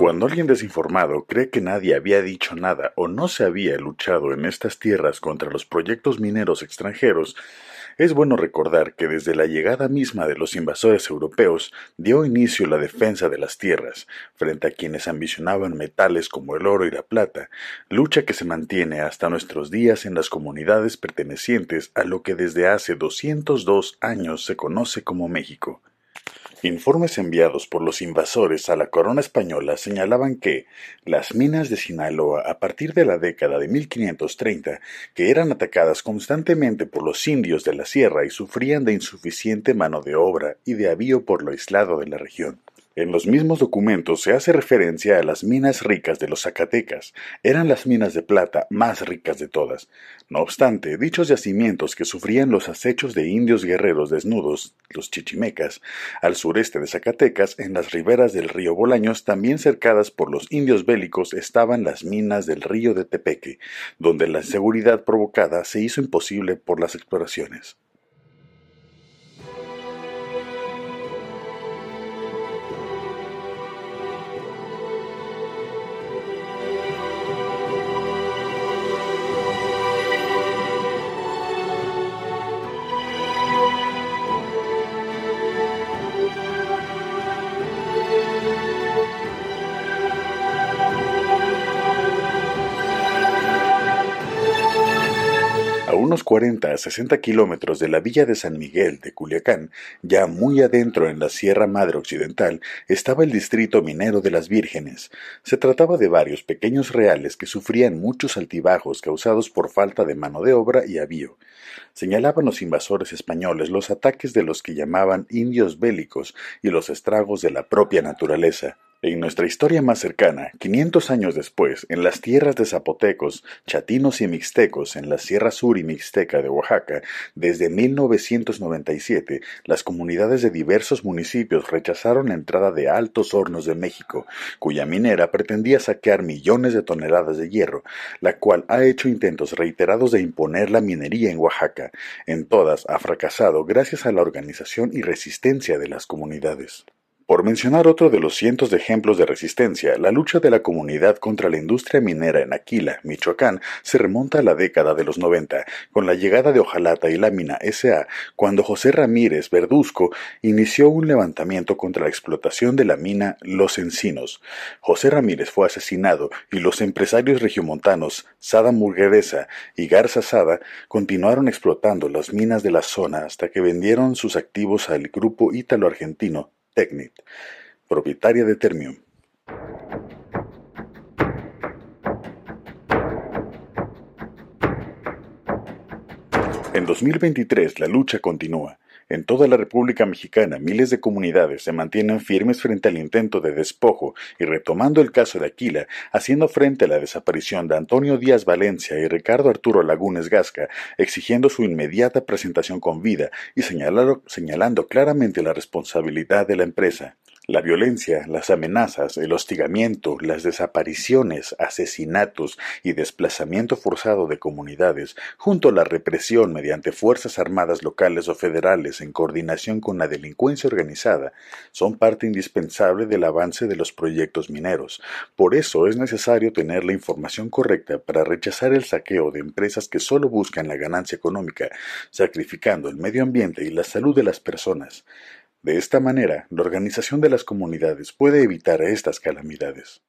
Cuando alguien desinformado cree que nadie había dicho nada o no se había luchado en estas tierras contra los proyectos mineros extranjeros, es bueno recordar que desde la llegada misma de los invasores europeos dio inicio la defensa de las tierras frente a quienes ambicionaban metales como el oro y la plata, lucha que se mantiene hasta nuestros días en las comunidades pertenecientes a lo que desde hace 202 años se conoce como México. Informes enviados por los invasores a la corona española señalaban que las minas de Sinaloa a partir de la década de 1530, que eran atacadas constantemente por los indios de la sierra y sufrían de insuficiente mano de obra y de avío por lo aislado de la región. En los mismos documentos se hace referencia a las minas ricas de los Zacatecas. Eran las minas de plata más ricas de todas. No obstante, dichos yacimientos que sufrían los acechos de indios guerreros desnudos, los chichimecas, al sureste de Zacatecas, en las riberas del río Bolaños, también cercadas por los indios bélicos, estaban las minas del río de Tepeque, donde la inseguridad provocada se hizo imposible por las exploraciones. Unos 40 a 60 kilómetros de la villa de San Miguel de Culiacán, ya muy adentro en la Sierra Madre Occidental, estaba el distrito minero de las Vírgenes. Se trataba de varios pequeños reales que sufrían muchos altibajos causados por falta de mano de obra y avío. Señalaban los invasores españoles los ataques de los que llamaban indios bélicos y los estragos de la propia naturaleza. En nuestra historia más cercana, 500 años después, en las tierras de zapotecos, chatinos y mixtecos en la Sierra Sur y Mixteca de Oaxaca, desde 1997, las comunidades de diversos municipios rechazaron la entrada de Altos Hornos de México, cuya minera pretendía saquear millones de toneladas de hierro, la cual ha hecho intentos reiterados de imponer la minería en Oaxaca. En todas ha fracasado gracias a la organización y resistencia de las comunidades. Por mencionar otro de los cientos de ejemplos de resistencia, la lucha de la comunidad contra la industria minera en Aquila, Michoacán, se remonta a la década de los 90, con la llegada de Ojalata y Lámina S.A., cuando José Ramírez Verduzco inició un levantamiento contra la explotación de la mina Los Encinos. José Ramírez fue asesinado y los empresarios regiomontanos Sada Murgueresa y Garza Sada continuaron explotando las minas de la zona hasta que vendieron sus activos al grupo ítalo-argentino Technit, propietaria de Termium. En 2023 la lucha continúa. En toda la República Mexicana, miles de comunidades se mantienen firmes frente al intento de despojo y retomando el caso de Aquila, haciendo frente a la desaparición de Antonio Díaz Valencia y Ricardo Arturo Lagunes Gasca, exigiendo su inmediata presentación con vida y señalando claramente la responsabilidad de la empresa. La violencia, las amenazas, el hostigamiento, las desapariciones, asesinatos y desplazamiento forzado de comunidades, junto a la represión mediante fuerzas armadas locales o federales en coordinación con la delincuencia organizada, son parte indispensable del avance de los proyectos mineros. Por eso es necesario tener la información correcta para rechazar el saqueo de empresas que solo buscan la ganancia económica, sacrificando el medio ambiente y la salud de las personas. De esta manera, la organización de las comunidades puede evitar estas calamidades.